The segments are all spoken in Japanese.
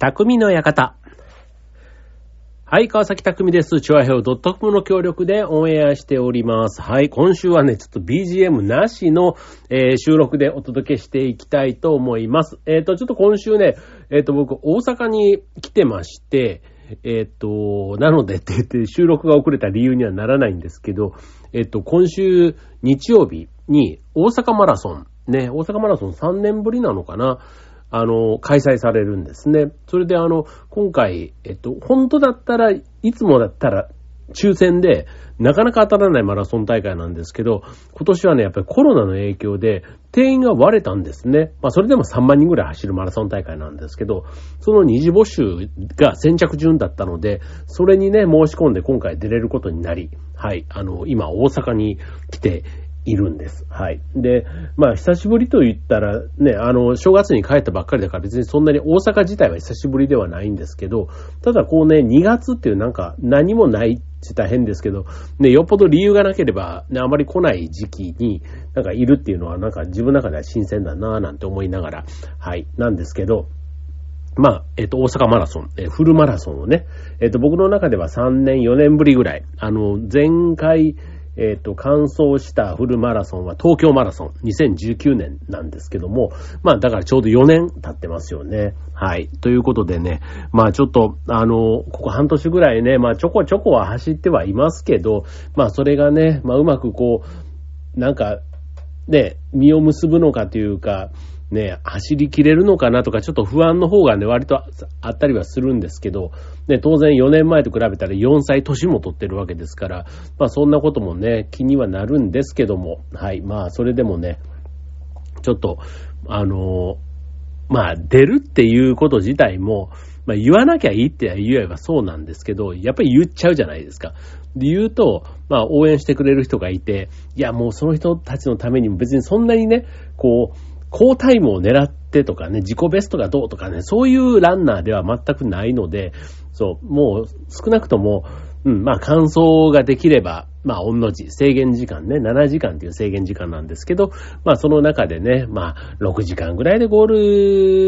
匠の館。はい、川崎匠です。チュアヘオ .com の協力でオンエアしております。はい、今週はね、ちょっと BGM なしの、えー収録でお届けしていきたいと思います。えっ、と、ちょっと今週ね、えっ、と、僕、大阪に来てまして、えっ、と、なのでって言って収録が遅れた理由にはならないんですけど、えっ、と、今週日曜日に大阪マラソン、ね、大阪マラソン3年ぶりなのかなあの、開催されるんですね。それであの、今回、えっと、本当だったら、いつもだったら、抽選で、なかなか当たらないマラソン大会なんですけど、今年はね、やっぱりコロナの影響で、定員が割れたんですね。まあ、それでも3万人ぐらい走るマラソン大会なんですけど、その二次募集が先着順だったので、それにね、申し込んで今回出れることになり、はい、あの、今大阪に来て、いるんです。はい。で、まあ、久しぶりと言ったら、ね、あの、正月に帰ったばっかりだから別にそんなに大阪自体は久しぶりではないんですけど、ただこうね、2月っていうなんか何もないって言ったら変ですけど、ね、よっぽど理由がなければ、ね、あまり来ない時期になんかいるっていうのはなんか自分の中では新鮮だなぁなんて思いながら、はい、なんですけど、まあ、えっ、と、大阪マラソン、えフルマラソンをね、えっ、と、僕の中では3年、4年ぶりぐらい、あの、前回、えっ、と、完走したフルマラソンは東京マラソン、2019年なんですけども、まあ、だからちょうど4年経ってますよね。はい。ということでね、まあ、ちょっと、あの、ここ半年ぐらいね、まあ、ちょこちょこは走ってはいますけど、まあ、それがね、まあ、うまくこう、なんか、ね、実を結ぶのかというか、ね、走り切れるのかなとか、ちょっと不安の方がね、割とあったりはするんですけど、ね、当然4年前と比べたら4歳年も取ってるわけですから、まあそんなこともね、気にはなるんですけども、はい、まあそれでもね、ちょっと、あのまあ出るっていうこと自体も、まあ言わなきゃいいって言えばそうなんですけど、やっぱり言っちゃうじゃないですか。で言うと、まあ応援してくれる人がいて、いやもうその人たちのためにも別にそんなにね、こう、高タイムを狙ってとかね、自己ベストがどうとかね、そういうランナーでは全くないので、そう、もう少なくとも、うん、まあ完走ができれば、まあ、御の字、制限時間ね、7時間っていう制限時間なんですけど、まあ、その中でね、まあ、6時間ぐらいでゴー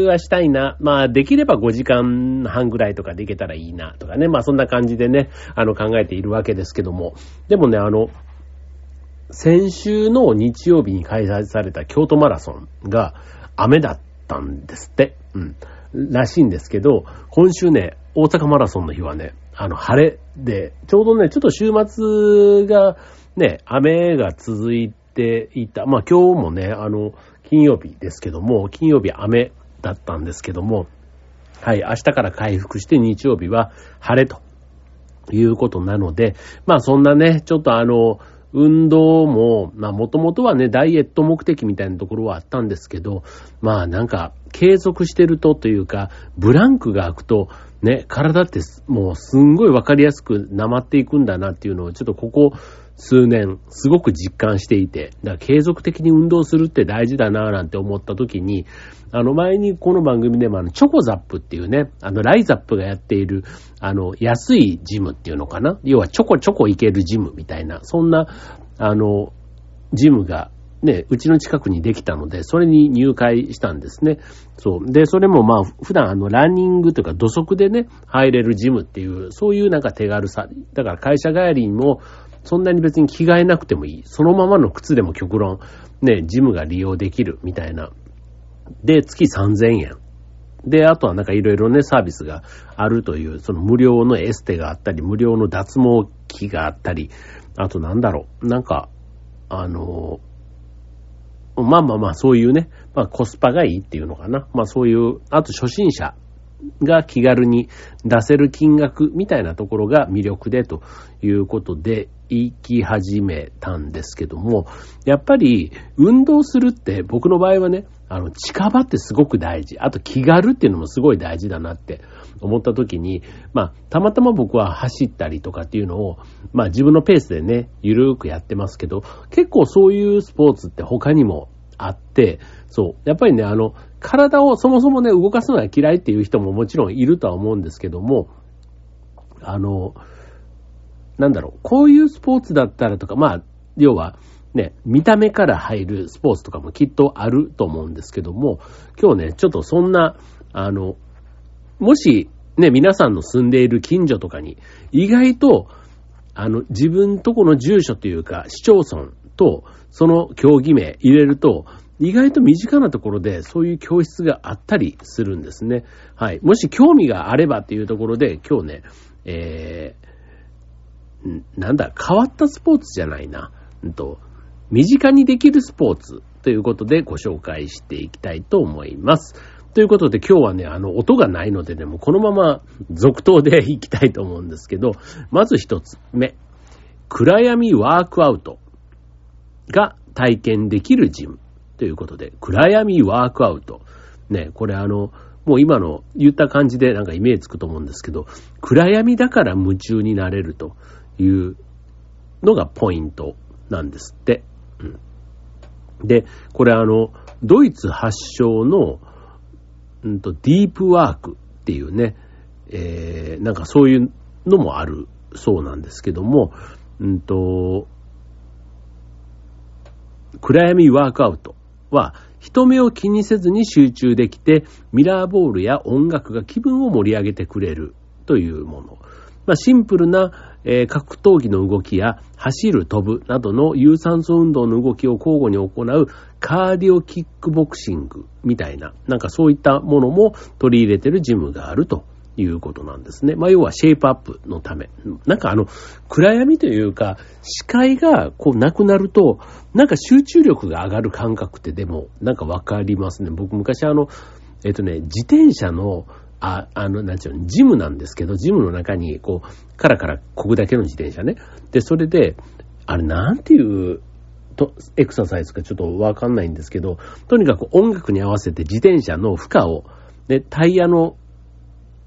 ルはしたいな。まあ、できれば5時間半ぐらいとかでいけたらいいな、とかね。まあ、そんな感じでね、あの、考えているわけですけども。でもね、あの、先週の日曜日に開催された京都マラソンが雨だったんですって。うん。らしいんですけど、今週ね、大阪マラソンの日はね、あの、晴れで、ちょうどね、ちょっと週末がね、雨が続いていた。まあ今日もね、あの、金曜日ですけども、金曜日雨だったんですけども、はい、明日から回復して日曜日は晴れということなので、まあそんなね、ちょっとあの、運動も、まあもともとはね、ダイエット目的みたいなところはあったんですけど、まあなんか、継続してるとというか、ブランクが空くと、ね、体ってもうすんごいわかりやすくなまっていくんだなっていうのをちょっとここ数年すごく実感していて、だから継続的に運動するって大事だなぁなんて思った時に、あの前にこの番組でもあのチョコザップっていうね、あのライザップがやっているあの安いジムっていうのかな？要はちょこちょこ行けるジムみたいな、そんなあのジムがね、うちの近くにできたので、それに入会したんですね。そう。で、それもまあ、普段あの、ランニングというか土足でね、入れるジムっていう、そういうなんか手軽さ。だから会社帰りにも、そんなに別に着替えなくてもいい。そのままの靴でも極論、ね、ジムが利用できるみたいな。で、月3000円。で、あとはなんかいろいろね、サービスがあるという、その無料のエステがあったり、無料の脱毛器があったり、あとなんだろう、なんか、あの、まあまあまあ、そういうね、まあコスパがいいっていうのかな。まあそういう、あと初心者が気軽に出せる金額みたいなところが魅力でということで行き始めたんですけども、やっぱり運動するって僕の場合はね、あの近場ってすごく大事。あと気軽っていうのもすごい大事だなって思った時に、まあたまたま僕は走ったりとかっていうのを、まあ自分のペースでね、ゆるーくやってますけど、結構そういうスポーツって他にもあって、そう。やっぱりね、あの、体をそもそもね、動かすのが嫌いっていう人ももちろんいるとは思うんですけども、あの、なんだろう、こういうスポーツだったらとか、まあ、要は、ね、見た目から入るスポーツとかもきっとあると思うんですけども、今日ね、ちょっとそんな、あの、もし、ね、皆さんの住んでいる近所とかに、意外と、あの、自分とこの住所というか、市町村と、その競技名入れると、意外と身近なところでそういう教室があったりするんですね。はい。もし興味があればっていうところで、今日ね、えー、なんだ、変わったスポーツじゃないな。うんと、身近にできるスポーツということでご紹介していきたいと思います。ということで今日はね、あの、音がないのでね、もうこのまま続投でいきたいと思うんですけど、まず一つ目。暗闇ワークアウトが体験できるジムということで、暗闇ワークアウト。ね、これあの、もう今の言った感じでなんかイメージつくと思うんですけど、暗闇だから夢中になれるというのがポイントなんですって。うん、で、これあの、ドイツ発祥のうんと、ディープワークっていうね、えー、なんかそういうのもあるそうなんですけども、うんと、暗闇ワークアウトは、人目を気にせずに集中できて、ミラーボールや音楽が気分を盛り上げてくれるというもの。まあ、シンプルな、えー、格闘技の動きや走る、飛ぶなどの有酸素運動の動きを交互に行うカーディオキックボクシングみたいな、なんかそういったものも取り入れてるジムがあるということなんですね。まあ、要はシェイプアップのため。なんかあの、暗闇というか、視界がこうなくなると、なんか集中力が上がる感覚ってでも、なんかわかりますね。僕昔あの、えっとね、自転車の、あ、あの、なんちゅうの、ジムなんですけど、ジムの中に、こう、カラカラこぐだけの自転車ね。で、それで、あれ、なんていうと、エクササイズかちょっとわかんないんですけど、とにかく音楽に合わせて自転車の負荷を、ね、タイヤの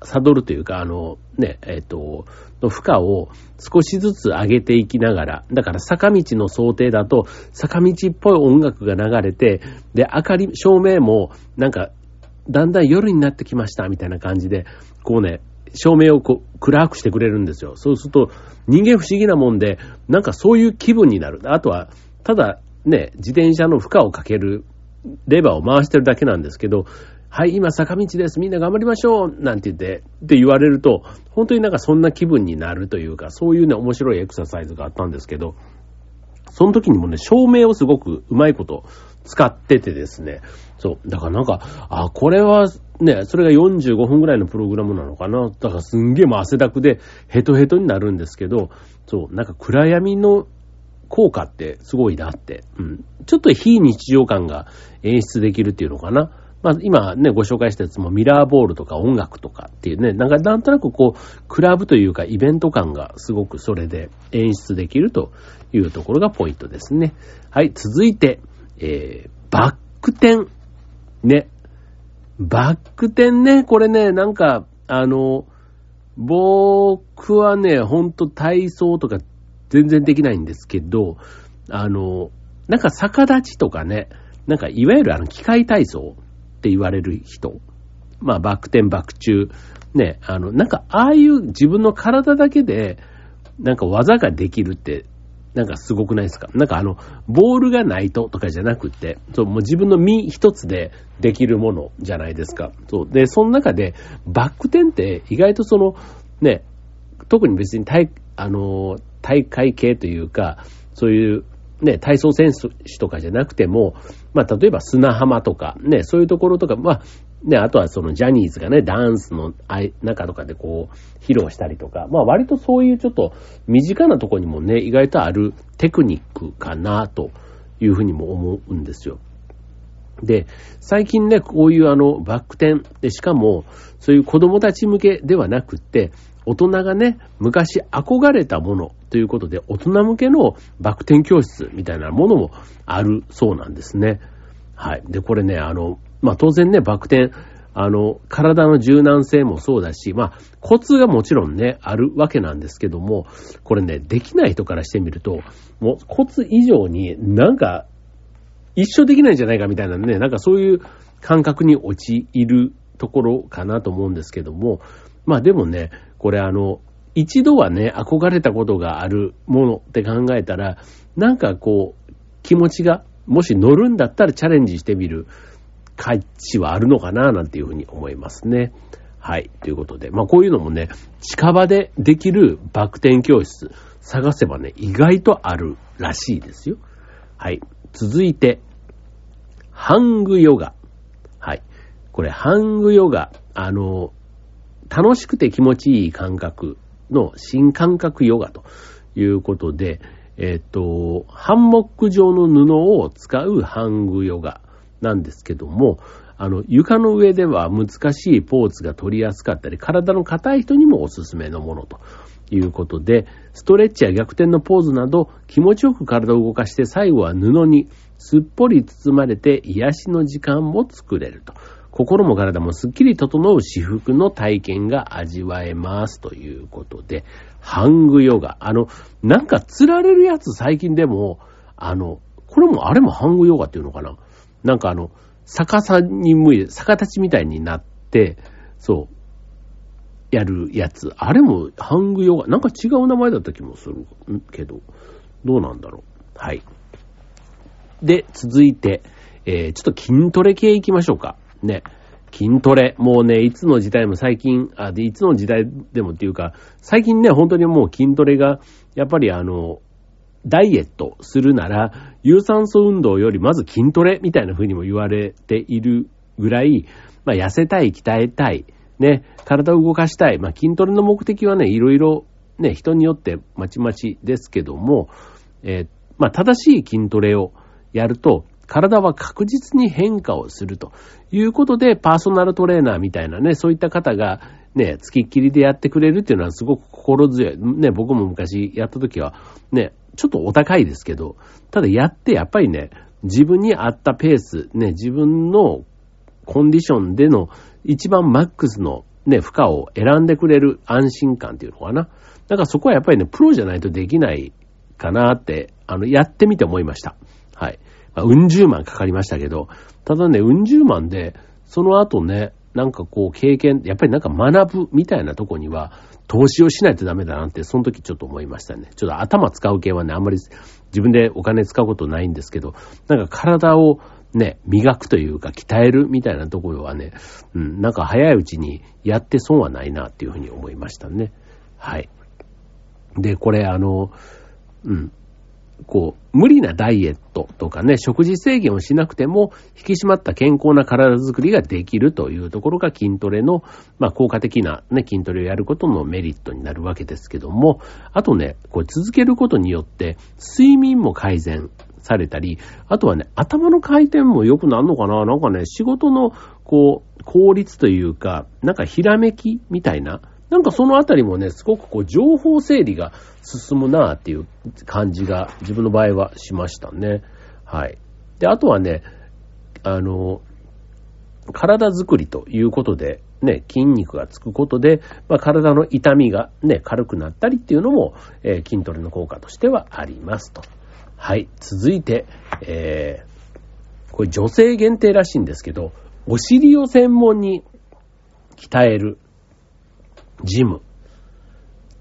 サドルというか、あの、ね、えっ、ー、と、の負荷を少しずつ上げていきながら、だから坂道の想定だと、坂道っぽい音楽が流れて、で、明かり、照明も、なんか、だんだん夜になってきました、みたいな感じで、こうね、照明をこう暗くしてくれるんですよ。そうすると、人間不思議なもんで、なんかそういう気分になる。あとは、ただね、自転車の負荷をかけるレバーを回してるだけなんですけど、はい、今坂道です。みんな頑張りましょうなんて言って、って言われると、本当になんかそんな気分になるというか、そういうね、面白いエクササイズがあったんですけど、その時にもね、照明をすごくうまいこと使っててですね、そう、だからなんか、あ、これはね、それが45分ぐらいのプログラムなのかな。だからすんげえもう汗だくでヘトヘトになるんですけど、そう、なんか暗闇の効果ってすごいなって、うん。ちょっと非日常感が演出できるっていうのかな。まあ今ね、ご紹介したやつもミラーボールとか音楽とかっていうね、なんかなんとなくこう、クラブというかイベント感がすごくそれで演出できるというところがポイントですね。はい、続いて、えー、バック転。ね。バック転ね、これね、なんか、あの、僕はね、ほんと体操とか全然できないんですけど、あの、なんか逆立ちとかね、なんかいわゆるあの機械体操って言われる人、まあバク転バク中、ね、あの、なんかああいう自分の体だけで、なんか技ができるって、なんかすごくないですか？なんかあの、ボールがないととかじゃなくて、そう、もう自分の身一つでできるものじゃないですか？そう。で、その中で、バック転って意外とその、ね、特に別に体、あの、大会系というか、そういうね、体操選手とかじゃなくても、まあ、例えば砂浜とか、ね、そういうところとか、まあ、ね、あとはそのジャニーズがね、ダンスの中とかでこう、披露したりとか、まあ割とそういうちょっと身近なところにもね、意外とあるテクニックかなというふうにも思うんですよ。で、最近ね、こういうあの、バック転で、しかも、そういう子供たち向けではなくって、大人がね、昔憧れたものということで、大人向けのバク転教室みたいなものもあるそうなんですね。はい。で、これね、あの、まあ、当然ね、バク転、あの、体の柔軟性もそうだし、まあ、コツがもちろんね、あるわけなんですけども、これね、できない人からしてみると、もうコツ以上になんか、一生できないんじゃないかみたいなね、なんかそういう感覚に陥るところかなと思うんですけども、まあでもね、これあの、一度はね、憧れたことがあるものって考えたら、なんかこう、気持ちが、もし乗るんだったらチャレンジしてみる価値はあるのかな、なんていうふうに思いますね。はい。ということで、まあこういうのもね、近場でできるバク転教室探せばね、意外とあるらしいですよ。はい。続いて、ハングヨガ。これ、ハングヨガ。あの、楽しくて気持ちいい感覚の新感覚ヨガということで、えっ、と、ハンモック状の布を使うハングヨガなんですけども、あの、床の上では難しいポーズが取りやすかったり、体の硬い人にもおすすめのものということで、ストレッチや逆転のポーズなど気持ちよく体を動かして最後は布にすっぽり包まれて癒しの時間も作れると。心も体もすっきり整う至福の体験が味わえますということで、ハングヨガ。あの、なんか釣られるやつ最近でも、あの、これもあれもハングヨガっていうのかな？なんかあの、逆さに向いて、逆立ちみたいになって、そう、やるやつ。あれもハングヨガ、なんか違う名前だった気もするけど、どうなんだろう？はい。で、続いて、えー、ちょっと筋トレ系行きましょうか。ね。筋トレ。もうね、いつの時代も最近、あ、で、いつの時代でもっていうか、最近ね、本当にもう筋トレが、やっぱりあの、ダイエットするなら、有酸素運動よりまず筋トレみたいな風にも言われているぐらい、まあ、痩せたい、鍛えたい、ね、体を動かしたい。まあ、筋トレの目的はね、いろいろ、ね、人によってまちまちですけども、えー、まあ、正しい筋トレをやると、体は確実に変化をするということで、パーソナルトレーナーみたいなね、そういった方がね、付きっきりでやってくれるっていうのはすごく心強い。ね、僕も昔やった時は、ね、ちょっとお高いですけど、ただやってやっぱりね、自分に合ったペース、ね、自分のコンディションでの一番マックスのね、負荷を選んでくれる安心感っていうのかな。だからそこはやっぱりね、プロじゃないとできないかなって、あの、やってみて思いました。はい。まあ、うん十万かかりましたけど、ただね、うん十万で、その後ね、なんかこう経験、やっぱりなんか学ぶみたいなとこには、投資をしないとダメだなって、その時ちょっと思いましたね。ちょっと頭使う系はね、あんまり自分でお金使うことないんですけど、なんか体をね、磨くというか鍛えるみたいなところはね、うん、なんか早いうちにやって損はないなっていうふうに思いましたね。はい。で、これあの、うん、こう、無理なダイエットとかね、食事制限をしなくても、引き締まった健康な体づくりができるというところが筋トレの、まあ、効果的なね、筋トレをやることのメリットになるわけですけども、あとね、こう続けることによって、睡眠も改善されたり、あとはね、頭の回転も良くなるのかな？なんかね、仕事の、こう、効率というか、なんかひらめきみたいな、なんかそのあたりもね、すごくこう、情報整理が進むなっていう感じが自分の場合はしましたね。はい。で、あとはね、あの、体づくりということで、ね、筋肉がつくことで、まあ、体の痛みがね、軽くなったりっていうのも、えー、筋トレの効果としてはありますと。はい。続いて、えー、これ女性限定らしいんですけど、お尻を専門に鍛えるジム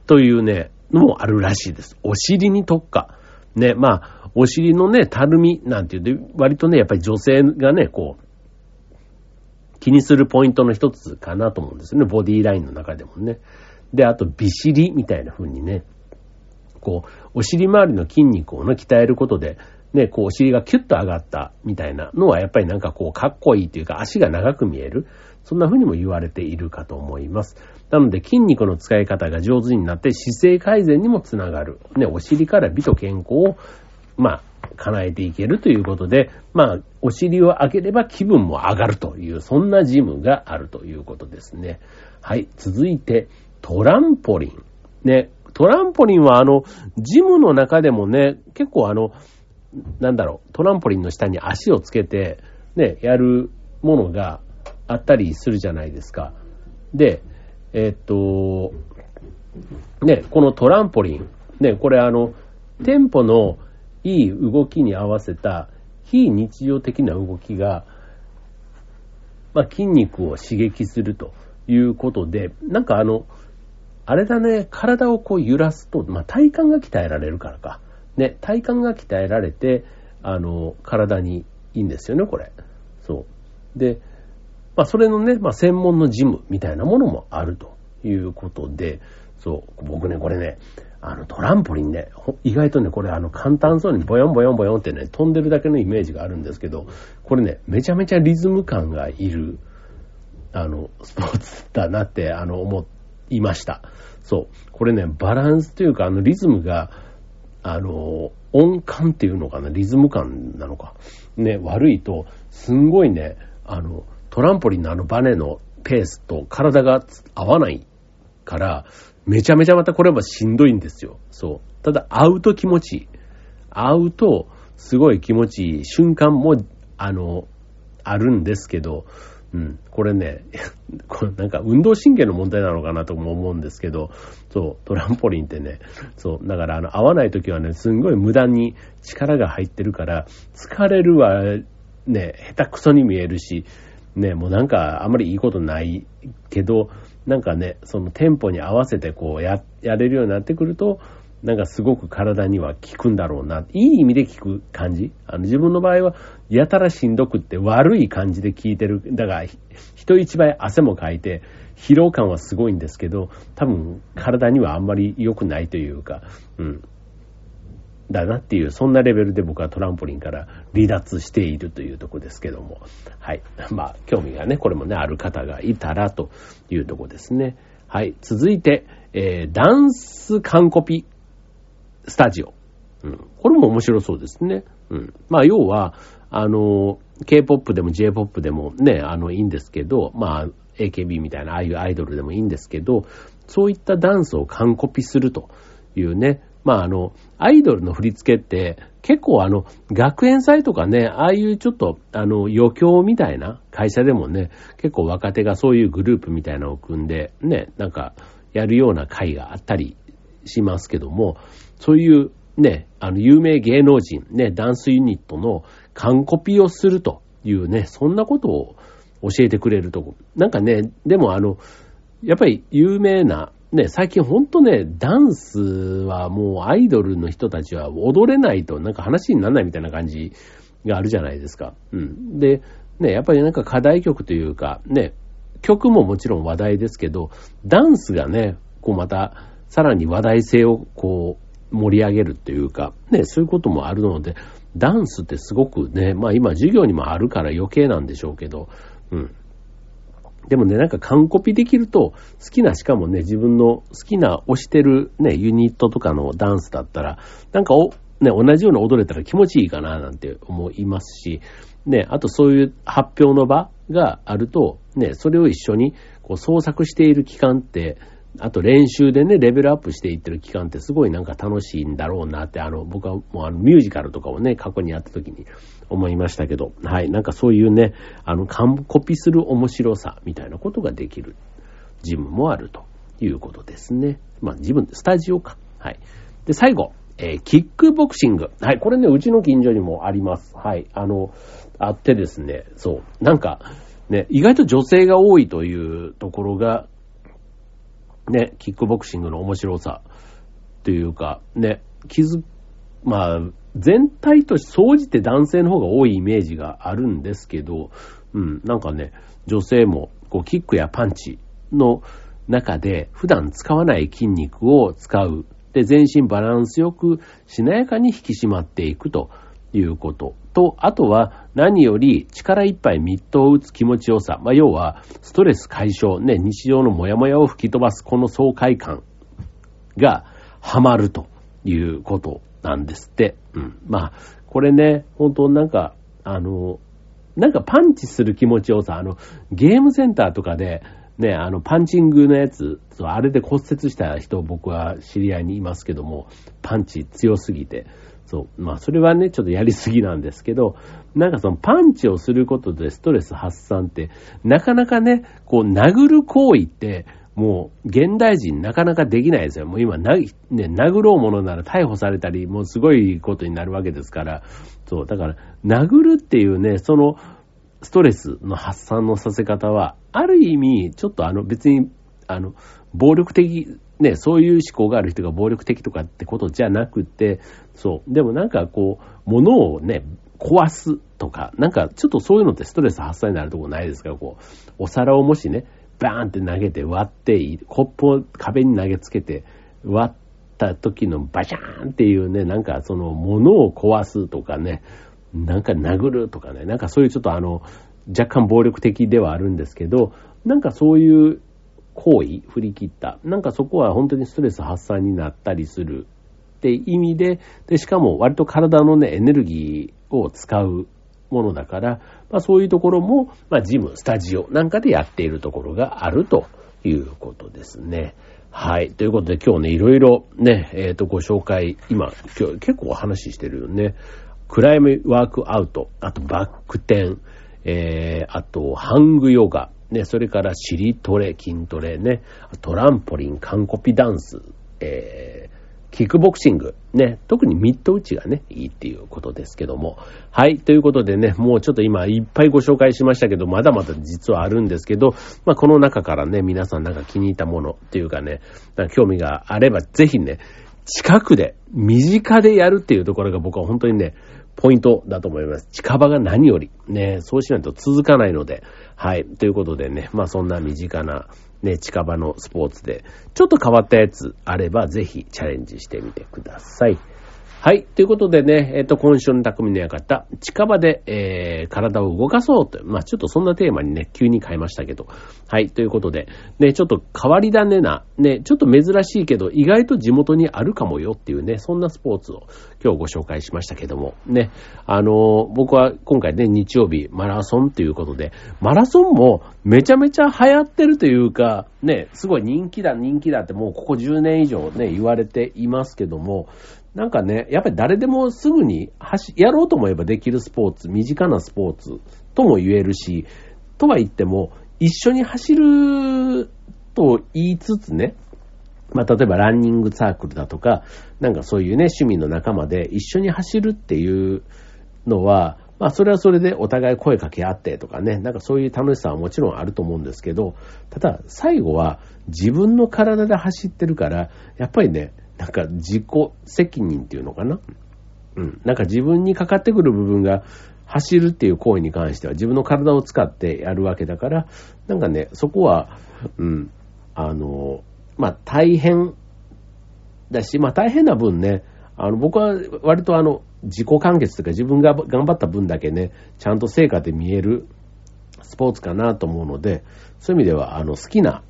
というね、のもあるらしいです。お尻に特化。ね、まあ、お尻のね、たるみなんていうと、割とね、やっぱり女性がね、こう、気にするポイントの一つかなと思うんですよね。ボディラインの中でもね。で、あと、美尻みたいな風にね、こう、お尻周りの筋肉をね、鍛えることで、ね、こう、お尻がキュッと上がったみたいなのは、やっぱりなんかこう、かっこいいというか、足が長く見える。そんな風にも言われているかと思います。なので筋肉の使い方が上手になって姿勢改善にもつながる。ね、お尻から美と健康を、まあ、叶えていけるということで、まあ、お尻を上げれば気分も上がるという、そんなジムがあるということですね。はい。続いて、トランポリン。ね、トランポリンはあの、ジムの中でもね、結構あの、なんだろう、トランポリンの下に足をつけて、ね、やるものがあったりするじゃないですか。で、えっと、ね、このトランポリン、ね、これあの、テンポのいい動きに合わせた非日常的な動きが、まあ、筋肉を刺激するということで、なんかあの、あれだね、体をこう揺らすと、まあ、体幹が鍛えられるからか。ね、体幹が鍛えられて、あの、体にいいんですよね、これ。そう。で、まあ、それのね、まあ、専門のジムみたいなものもあるということで、そう、僕ね、これね、あの、トランポリンね、意外とね、これあの、簡単そうにボヨンボヨンボヨンってね、飛んでるだけのイメージがあるんですけど、これね、めちゃめちゃリズム感がいる、あの、スポーツだなって、あの、思いました。そう。これね、バランスというか、あの、リズムが、あの、音感っていうのかな、リズム感なのか。ね、悪いと、すんごいね、あの、トランポリンのあのバネのペースと体が合わないから、めちゃめちゃまたこれはしんどいんですよ。そう。ただ、会うと気持ちいい。会うと、すごい気持ちいい瞬間も、あの、あるんですけど、うん、これね、これなんか運動神経の問題なのかなとも思うんですけど、そう、トランポリンってね、そう、だからあの、合わない時はね、すんごい無駄に力が入ってるから、疲れるはね、下手くそに見えるし、ね、もうなんかあんまりいいことないけど、なんかね、そのテンポに合わせてこうや、やれるようになってくると、なんかすごく体には効くんだろうな。いい意味で効く感じ。あの自分の場合は、やたらしんどくって悪い感じで効いてる。だから、人一倍汗もかいて、疲労感はすごいんですけど、多分体にはあんまり良くないというか、うん。だなっていう、そんなレベルで僕はトランポリンから離脱しているというとこですけども。はい。まあ、興味がね、これもね、ある方がいたらというとこですね。はい。続いて、えー、ダンス完コピスタジオ。うん。これも面白そうですね。うん。まあ、要は、あの、K-POP でも J-POP でもね、あの、いいんですけど、まあ、AKB みたいな、ああいうアイドルでもいいんですけど、そういったダンスを完コピするというね、まああの、アイドルの振り付けって結構あの、学園祭とかね、ああいうちょっとあの、余興みたいな会社でもね、結構若手がそういうグループみたいなのを組んで、ね、なんかやるような会があったりしますけども、そういうね、あの、有名芸能人、ね、ダンスユニットの完コピーをするというね、そんなことを教えてくれるとこ。なんかね、でもあの、やっぱり有名なね、最近ほんとね、ダンスはもうアイドルの人たちは踊れないとなんか話にならないみたいな感じがあるじゃないですか。うん。で、ね、やっぱりなんか課題曲というか、ね、曲ももちろん話題ですけど、ダンスがね、こうまた、さらに話題性をこう盛り上げるっていうか、ね、そういうこともあるので、ダンスってすごくね、まあ今授業にもあるから余計なんでしょうけど、うん。でもね、なんか完コピできると、好きな、しかもね、自分の好きな推してるね、ユニットとかのダンスだったら、なんかお、ね、同じように踊れたら気持ちいいかななんて思いますし、ね、あとそういう発表の場があると、ね、それを一緒にこう創作している期間って、あと練習でね、レベルアップしていってる期間ってすごいなんか楽しいんだろうなって、あの、僕はもうあのミュージカルとかをね、過去にやった時に思いましたけど、はい、なんかそういうね、あの、コピーする面白さみたいなことができるジムもあるということですね。まあ、自分、スタジオか。はい。で、最後、えー、キックボクシング。はい、これね、うちの近所にもあります。はい、あの、あってですね、そう、なんか、ね、意外と女性が多いというところが、ね、キックボクシングの面白さというか、ね、気づ、まあ、全体として総じて男性の方が多いイメージがあるんですけど、うん、なんかね、女性も、こう、キックやパンチの中で、普段使わない筋肉を使う。で、全身バランスよく、しなやかに引き締まっていくということ。と、あとは何より力いっぱいミットを打つ気持ちよさ。まあ、要は、ストレス解消、ね、日常のモヤモヤを吹き飛ばすこの爽快感がハマるということなんですって。うん。まあ、これね、本当なんか、あの、なんかパンチする気持ちよさ、あの、ゲームセンターとかで、ね、あの、パンチングのやつ、あれで骨折した人僕は知り合いにいますけども、パンチ強すぎて、そう。まあ、それはね、ちょっとやりすぎなんですけど、なんかそのパンチをすることでストレス発散って、なかなかね、こう、殴る行為って、もう、現代人なかなかできないですよ。もう今、な、ね、殴ろうものなら逮捕されたり、もうすごいことになるわけですから、そう、だから、殴るっていうね、その、ストレスの発散のさせ方は、ある意味、ちょっとあの、別に、あの、暴力的ね、そういう思考がある人が暴力的とかってことじゃなくて、そう。でもなんかこう、物をね、壊すとか、なんかちょっとそういうのってストレス発散になるとこないですか？こう、お皿をもしね、バーンって投げて割って、コップを壁に投げつけて割った時のバシャーンっていうね、なんかその物を壊すとかね、なんか殴るとかね、なんかそういうちょっとあの、若干暴力的ではあるんですけど、なんかそういう行為、振り切った。なんかそこは本当にストレス発散になったりするって意味で、で、しかも割と体のね、エネルギーを使うものだから、まあそういうところも、まあジム、スタジオなんかでやっているところがあるということですね。はい。ということで今日ね、いろいろね、えっ、ー、と、ご紹介、今、今日結構お話ししてるよね。クライムワークアウト、あとバック転、えー、あと、ハングヨガ、ね、それからシリトレ、筋トレね、トランポリン、カンコピダンス、えー、キックボクシング、ね、特にミッド打ちがね、いいっていうことですけども。はい、ということでね、もうちょっと今いっぱいご紹介しましたけど、まだまだ実はあるんですけど、まあこの中からね、皆さんなんか気に入ったものっていうかね、か興味があればぜひね、近くで、身近でやるっていうところが僕は本当にね、ポイントだと思います。近場が何より。ね、そうしないと続かないので。はい。ということでね、まあそんな身近な、ね、近場のスポーツで、ちょっと変わったやつあれば、ぜひチャレンジしてみてください。はい。ということでね、えっ、ー、と、今週の匠の館、近場で、えー、体を動かそうと。まあ、ちょっとそんなテーマにね、急に変えましたけど。はい。ということで、ね、ちょっと変わり種な、ね、ちょっと珍しいけど、意外と地元にあるかもよっていうね、そんなスポーツを今日ご紹介しましたけども、ね、あのー、僕は今回ね、日曜日、マラソンということで、マラソンもめちゃめちゃ流行ってるというか、ね、すごい人気だ、人気だってもうここ10年以上ね、言われていますけども、なんかね、やっぱり誰でもすぐに走、やろうと思えばできるスポーツ、身近なスポーツとも言えるし、とは言っても、一緒に走ると言いつつね、まあ、例えばランニングサークルだとか、なんかそういうね、趣味の仲間で一緒に走るっていうのは、まあ、それはそれでお互い声かけ合ってとかね、なんかそういう楽しさはもちろんあると思うんですけど、ただ、最後は自分の体で走ってるから、やっぱりね、なんか自己責任っていうのかな？うん。なんか自分にかかってくる部分が走るっていう行為に関しては自分の体を使ってやるわけだから、なんかね、そこは、うん、あの、まあ大変だし、まあ大変な分ね、あの僕は割とあの自己完結というか自分が頑張った分だけね、ちゃんと成果で見えるスポーツかなと思うので、そういう意味ではあの好きな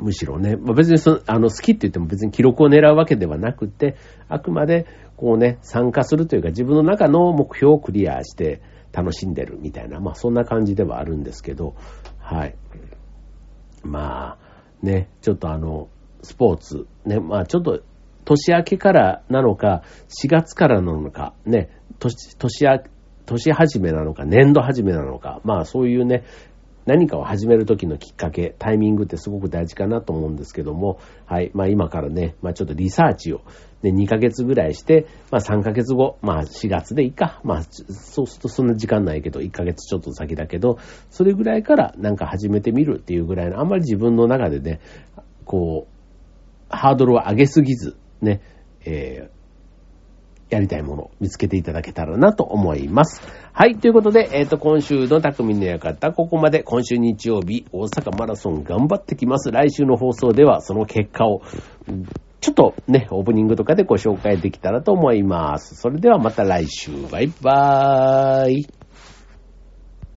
むしろね、まあ、別にそあの好きって言っても別に記録を狙うわけではなくて、あくまでこうね、参加するというか自分の中の目標をクリアして楽しんでるみたいな、まあそんな感じではあるんですけど、はい。まあ、ね、ちょっとあの、スポーツ、ね、まあちょっと年明けからなのか、4月からなのか、ね、年、年明年始めなのか、年度始めなのか、まあそういうね、何かを始める時のきっかけ、タイミングってすごく大事かなと思うんですけども、はい。まあ今からね、まあちょっとリサーチを、ね、2ヶ月ぐらいして、まあ3ヶ月後、まあ4月でいいか。まあそうするとそんな時間ないけど、1ヶ月ちょっと先だけど、それぐらいからなんか始めてみるっていうぐらいの、あんまり自分の中でね、こう、ハードルを上げすぎず、ね、えー、やりたいものを見つけていただけたらなと思います。はい。ということで、えっ、ー、と、今週の匠の館、ここまで今週日曜日、大阪マラソン頑張ってきます。来週の放送ではその結果を、ちょっとね、オープニングとかでご紹介できたらと思います。それではまた来週。バイバーイ。